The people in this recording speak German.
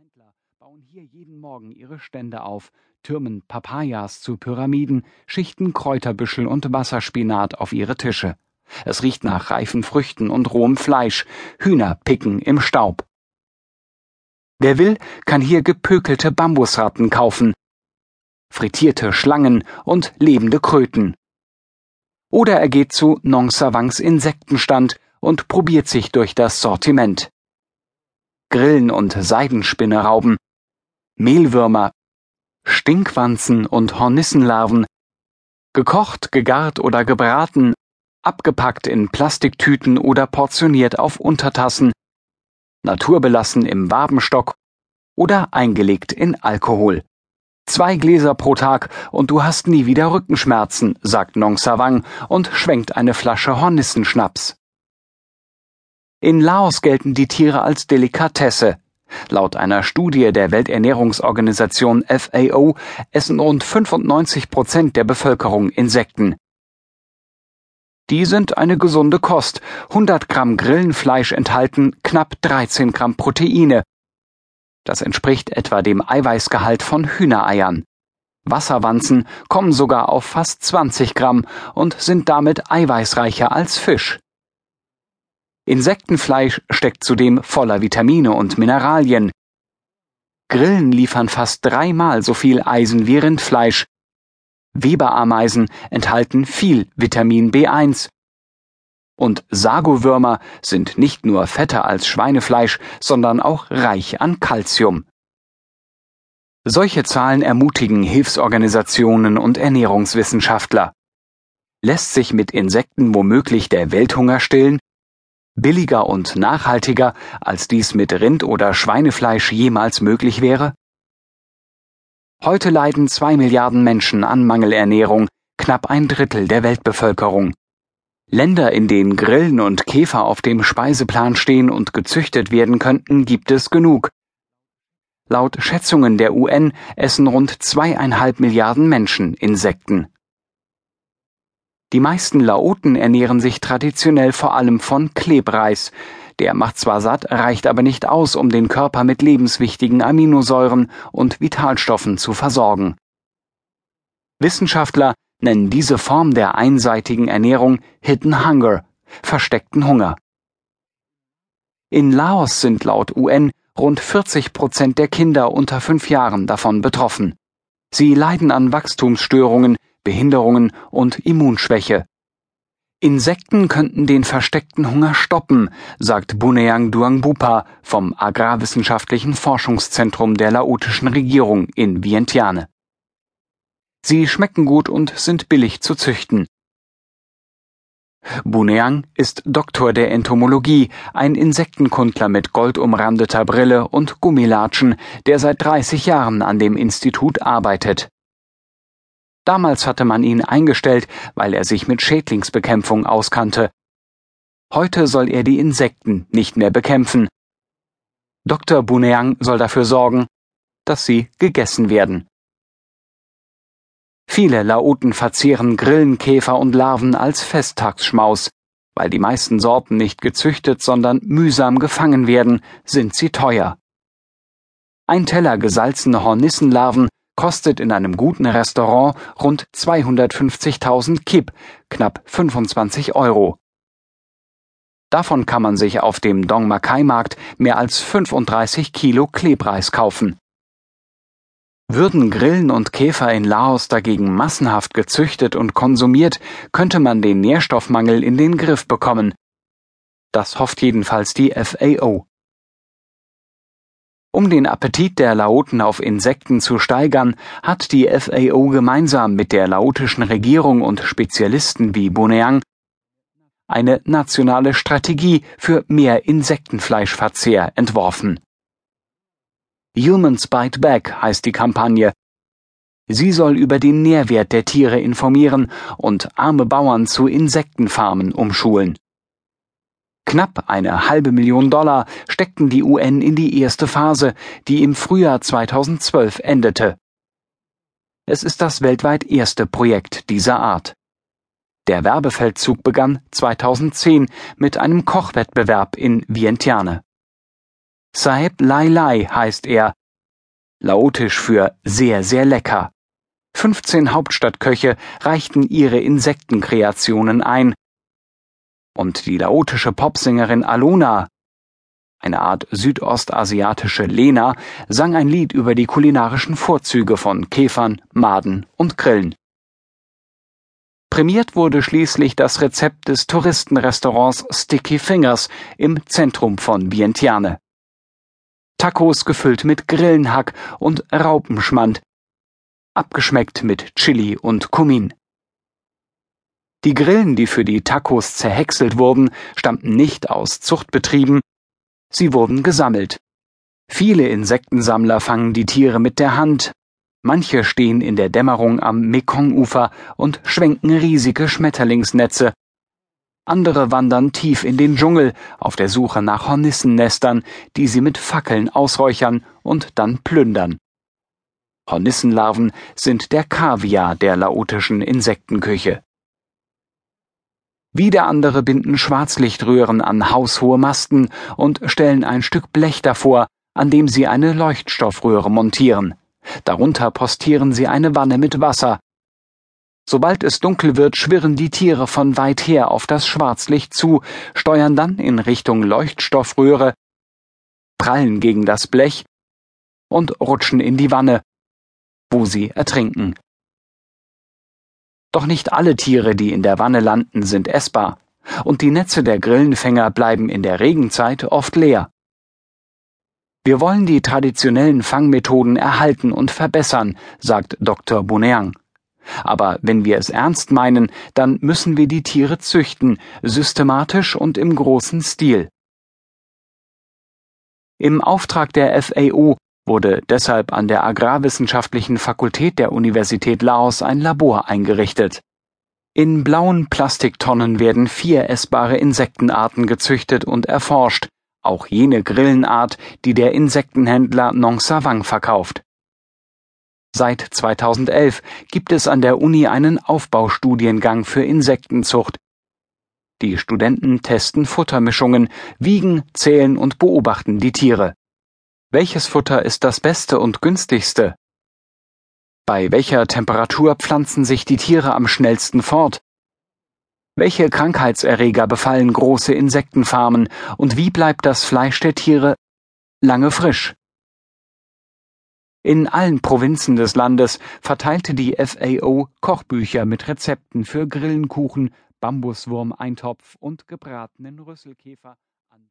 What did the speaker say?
Händler bauen hier jeden Morgen ihre Stände auf, türmen Papayas zu Pyramiden, schichten Kräuterbüschel und Wasserspinat auf ihre Tische. Es riecht nach reifen Früchten und rohem Fleisch, Hühner picken im Staub. Wer will, kann hier gepökelte Bambusratten kaufen, frittierte Schlangen und lebende Kröten. Oder er geht zu Nong Savangs Insektenstand und probiert sich durch das Sortiment. Grillen und Seidenspinnerauben, Mehlwürmer, Stinkwanzen und Hornissenlarven, gekocht, gegart oder gebraten, abgepackt in Plastiktüten oder portioniert auf Untertassen, naturbelassen im Wabenstock oder eingelegt in Alkohol. Zwei Gläser pro Tag und du hast nie wieder Rückenschmerzen, sagt Nong Savang und schwenkt eine Flasche Hornissenschnaps. In Laos gelten die Tiere als Delikatesse. Laut einer Studie der Welternährungsorganisation FAO essen rund 95 Prozent der Bevölkerung Insekten. Die sind eine gesunde Kost. 100 Gramm Grillenfleisch enthalten knapp 13 Gramm Proteine. Das entspricht etwa dem Eiweißgehalt von Hühnereiern. Wasserwanzen kommen sogar auf fast 20 Gramm und sind damit eiweißreicher als Fisch. Insektenfleisch steckt zudem voller Vitamine und Mineralien. Grillen liefern fast dreimal so viel Eisen wie Rindfleisch. Weberameisen enthalten viel Vitamin B1. Und Sagowürmer sind nicht nur fetter als Schweinefleisch, sondern auch reich an Kalzium. Solche Zahlen ermutigen Hilfsorganisationen und Ernährungswissenschaftler. Lässt sich mit Insekten womöglich der Welthunger stillen? Billiger und nachhaltiger, als dies mit Rind oder Schweinefleisch jemals möglich wäre? Heute leiden zwei Milliarden Menschen an Mangelernährung, knapp ein Drittel der Weltbevölkerung. Länder, in denen Grillen und Käfer auf dem Speiseplan stehen und gezüchtet werden könnten, gibt es genug. Laut Schätzungen der UN essen rund zweieinhalb Milliarden Menschen Insekten. Die meisten Laoten ernähren sich traditionell vor allem von Klebreis. Der macht zwar satt, reicht aber nicht aus, um den Körper mit lebenswichtigen Aminosäuren und Vitalstoffen zu versorgen. Wissenschaftler nennen diese Form der einseitigen Ernährung Hidden Hunger, versteckten Hunger. In Laos sind laut UN rund 40 Prozent der Kinder unter fünf Jahren davon betroffen. Sie leiden an Wachstumsstörungen, Behinderungen und Immunschwäche. Insekten könnten den versteckten Hunger stoppen, sagt Buneang Duangbupa vom Agrarwissenschaftlichen Forschungszentrum der laotischen Regierung in Vientiane. Sie schmecken gut und sind billig zu züchten. Buneang ist Doktor der Entomologie, ein Insektenkundler mit goldumrandeter Brille und Gummilatschen, der seit 30 Jahren an dem Institut arbeitet. Damals hatte man ihn eingestellt, weil er sich mit Schädlingsbekämpfung auskannte. Heute soll er die Insekten nicht mehr bekämpfen. Dr. Buneang soll dafür sorgen, dass sie gegessen werden. Viele Laoten verzehren Grillenkäfer und Larven als Festtagsschmaus. Weil die meisten Sorten nicht gezüchtet, sondern mühsam gefangen werden, sind sie teuer. Ein Teller gesalzene Hornissenlarven kostet in einem guten Restaurant rund 250.000 Kip, knapp 25 Euro. Davon kann man sich auf dem Dong Makai Markt mehr als 35 Kilo Klebreis kaufen. Würden Grillen und Käfer in Laos dagegen massenhaft gezüchtet und konsumiert, könnte man den Nährstoffmangel in den Griff bekommen. Das hofft jedenfalls die FAO. Um den Appetit der Laoten auf Insekten zu steigern, hat die FAO gemeinsam mit der laotischen Regierung und Spezialisten wie Buneang eine nationale Strategie für mehr Insektenfleischverzehr entworfen. Humans Bite Back heißt die Kampagne. Sie soll über den Nährwert der Tiere informieren und arme Bauern zu Insektenfarmen umschulen. Knapp eine halbe Million Dollar steckten die UN in die erste Phase, die im Frühjahr 2012 endete. Es ist das weltweit erste Projekt dieser Art. Der Werbefeldzug begann 2010 mit einem Kochwettbewerb in Vientiane. Saeb Lai Lai heißt er. Laotisch für sehr, sehr lecker. 15 Hauptstadtköche reichten ihre Insektenkreationen ein. Und die laotische Popsängerin Alona, eine Art südostasiatische Lena, sang ein Lied über die kulinarischen Vorzüge von Käfern, Maden und Grillen. Prämiert wurde schließlich das Rezept des Touristenrestaurants Sticky Fingers im Zentrum von Vientiane. Tacos gefüllt mit Grillenhack und Raupenschmand, abgeschmeckt mit Chili und Kumin. Die Grillen, die für die Tacos zerhäckselt wurden, stammten nicht aus Zuchtbetrieben, sie wurden gesammelt. Viele Insektensammler fangen die Tiere mit der Hand, manche stehen in der Dämmerung am Mekongufer und schwenken riesige Schmetterlingsnetze, andere wandern tief in den Dschungel auf der Suche nach Hornissennestern, die sie mit Fackeln ausräuchern und dann plündern. Hornissenlarven sind der Kaviar der laotischen Insektenküche. Wieder andere binden Schwarzlichtröhren an haushohe Masten und stellen ein Stück Blech davor, an dem sie eine Leuchtstoffröhre montieren. Darunter postieren sie eine Wanne mit Wasser. Sobald es dunkel wird, schwirren die Tiere von weit her auf das Schwarzlicht zu, steuern dann in Richtung Leuchtstoffröhre, prallen gegen das Blech und rutschen in die Wanne, wo sie ertrinken. Doch nicht alle Tiere, die in der Wanne landen, sind essbar, und die Netze der Grillenfänger bleiben in der Regenzeit oft leer. Wir wollen die traditionellen Fangmethoden erhalten und verbessern, sagt Dr. Boneang. Aber wenn wir es ernst meinen, dann müssen wir die Tiere züchten, systematisch und im großen Stil. Im Auftrag der FAO wurde deshalb an der Agrarwissenschaftlichen Fakultät der Universität Laos ein Labor eingerichtet. In blauen Plastiktonnen werden vier essbare Insektenarten gezüchtet und erforscht, auch jene Grillenart, die der Insektenhändler Nong Savang verkauft. Seit 2011 gibt es an der Uni einen Aufbaustudiengang für Insektenzucht. Die Studenten testen Futtermischungen, wiegen, zählen und beobachten die Tiere. Welches Futter ist das beste und günstigste? Bei welcher Temperatur pflanzen sich die Tiere am schnellsten fort? Welche Krankheitserreger befallen große Insektenfarmen und wie bleibt das Fleisch der Tiere lange frisch? In allen Provinzen des Landes verteilte die FAO Kochbücher mit Rezepten für Grillenkuchen, Bambuswurmeintopf und gebratenen Rüsselkäfer an